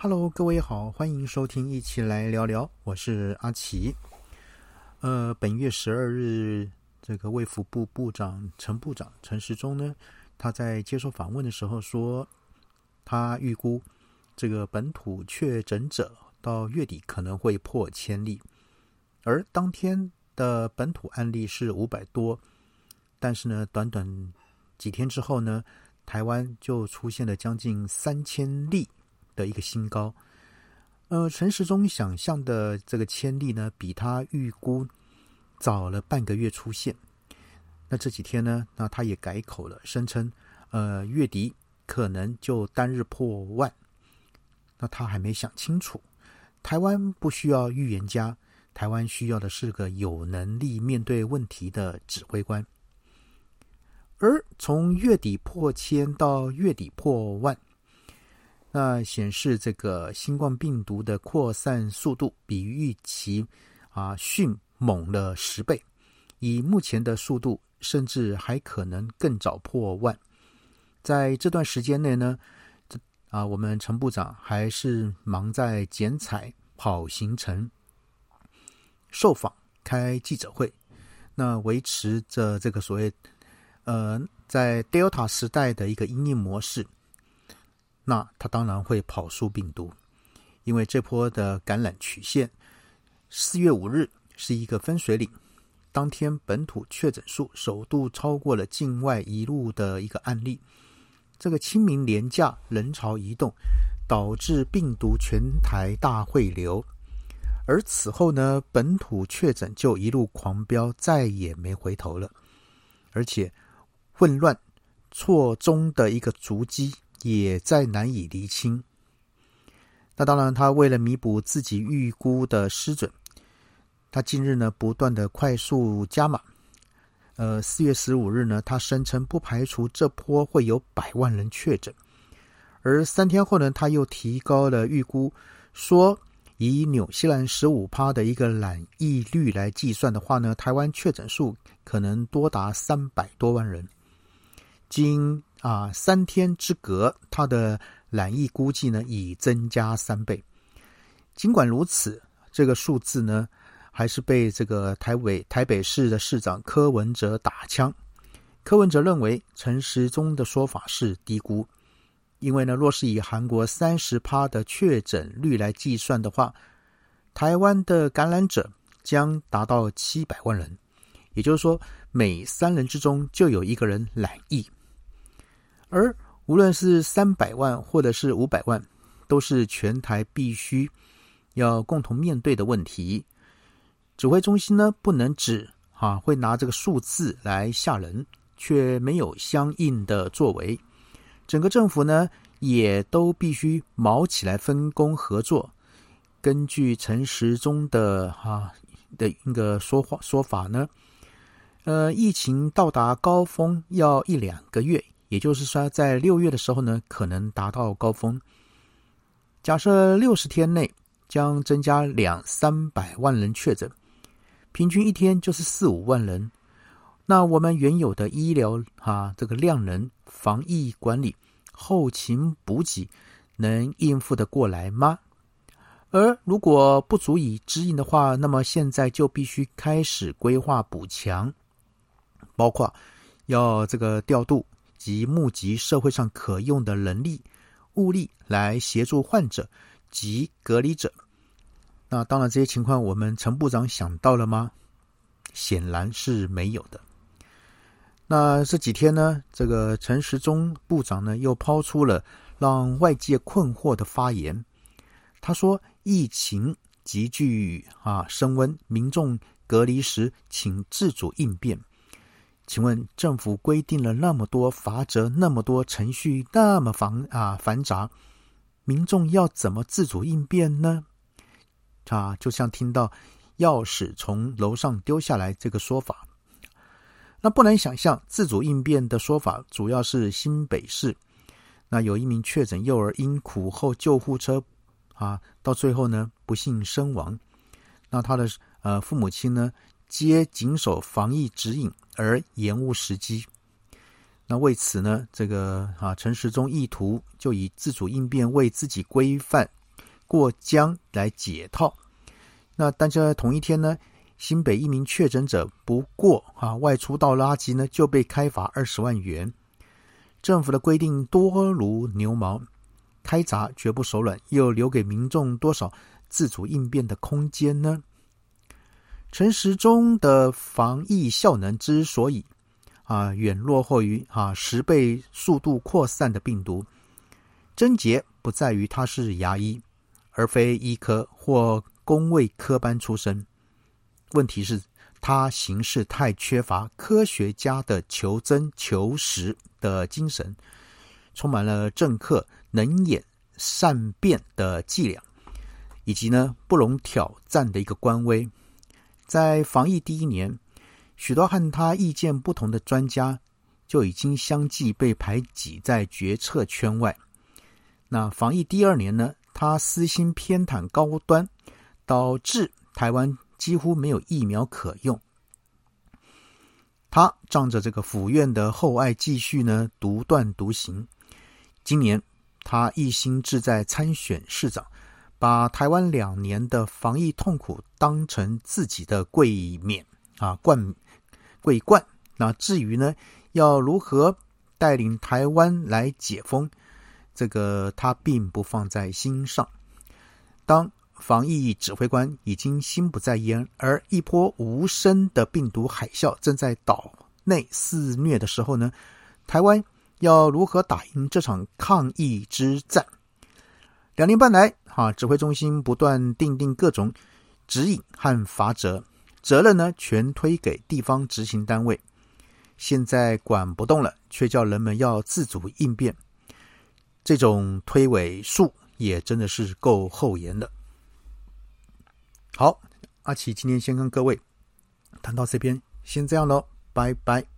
Hello，各位好，欢迎收听，一起来聊聊。我是阿奇。呃，本月十二日，这个卫福部部长陈部长陈时中呢，他在接受访问的时候说，他预估这个本土确诊者到月底可能会破千例，而当天的本土案例是五百多，但是呢，短短几天之后呢，台湾就出现了将近三千例。的一个新高，呃，陈时中想象的这个千例呢，比他预估早了半个月出现。那这几天呢，那他也改口了，声称呃月底可能就单日破万。那他还没想清楚，台湾不需要预言家，台湾需要的是个有能力面对问题的指挥官。而从月底破千到月底破万。那显示这个新冠病毒的扩散速度比预期啊迅猛了十倍，以目前的速度，甚至还可能更早破万。在这段时间内呢，这啊，我们陈部长还是忙在剪彩、跑行程、受访、开记者会，那维持着这个所谓呃，在 Delta 时代的一个应应模式。那他当然会跑输病毒，因为这波的感染曲线，四月五日是一个分水岭，当天本土确诊数首度超过了境外一路的一个案例，这个清明廉价人潮移动，导致病毒全台大汇流，而此后呢，本土确诊就一路狂飙，再也没回头了，而且混乱错综的一个足迹。也在难以厘清。那当然，他为了弥补自己预估的失准，他近日呢不断的快速加码。呃，四月十五日呢，他声称不排除这波会有百万人确诊，而三天后呢，他又提高了预估，说以纽西兰十五趴的一个染疫率来计算的话呢，台湾确诊数可能多达三百多万人。经啊，三天之隔，它的染疫估计呢已增加三倍。尽管如此，这个数字呢还是被这个台北台北市的市长柯文哲打枪。柯文哲认为陈时中的说法是低估，因为呢，若是以韩国三十趴的确诊率来计算的话，台湾的感染者将达到七百万人，也就是说，每三人之中就有一个人染疫。而无论是三百万或者是五百万，都是全台必须要共同面对的问题。指挥中心呢，不能只啊会拿这个数字来吓人，却没有相应的作为。整个政府呢，也都必须卯起来分工合作。根据陈时中的哈的一个说话说法呢，呃，疫情到达高峰要一两个月。也就是说，在六月的时候呢，可能达到高峰。假设六十天内将增加两三百万人确诊，平均一天就是四五万人。那我们原有的医疗啊，这个量能、防疫管理、后勤补给，能应付得过来吗？而如果不足以支应的话，那么现在就必须开始规划补强，包括要这个调度。及募集社会上可用的人力、物力来协助患者及隔离者。那当然，这些情况我们陈部长想到了吗？显然是没有的。那这几天呢，这个陈时中部长呢又抛出了让外界困惑的发言。他说：“疫情急剧啊升温，民众隔离时请自主应变。”请问政府规定了那么多法则，那么多程序，那么繁啊繁杂，民众要怎么自主应变呢？啊，就像听到钥匙从楼上丢下来这个说法，那不难想象，自主应变的说法主要是新北市，那有一名确诊幼儿因苦候救护车啊，到最后呢不幸身亡，那他的呃父母亲呢？皆谨守防疫指引而延误时机，那为此呢，这个啊陈时中意图就以自主应变为自己规范过江来解套。那但在同一天呢，新北一名确诊者不过啊外出倒垃圾呢，就被开罚二十万元。政府的规定多如牛毛，开闸绝不手软，又留给民众多少自主应变的空间呢？陈时中的防疫效能之所以啊远落后于啊十倍速度扩散的病毒，症结不在于他是牙医，而非医科或工卫科班出身，问题是。他行事太缺乏科学家的求真求实的精神，充满了政客能言善辩的伎俩，以及呢不容挑战的一个官威。在防疫第一年，许多和他意见不同的专家就已经相继被排挤在决策圈外。那防疫第二年呢，他私心偏袒高端，导致台湾。几乎没有疫苗可用，他仗着这个府院的厚爱，继续呢独断独行。今年他一心志在参选市长，把台湾两年的防疫痛苦当成自己的桂冕啊冠桂冠。那至于呢，要如何带领台湾来解封，这个他并不放在心上。当。防疫指挥官已经心不在焉，而一波无声的病毒海啸正在岛内肆虐的时候呢？台湾要如何打赢这场抗疫之战？两年半来，哈指挥中心不断定定各种指引和法则，责任呢全推给地方执行单位。现在管不动了，却叫人们要自主应变，这种推诿术也真的是够厚颜的。好，阿奇今天先跟各位谈到这边，先这样喽，拜拜。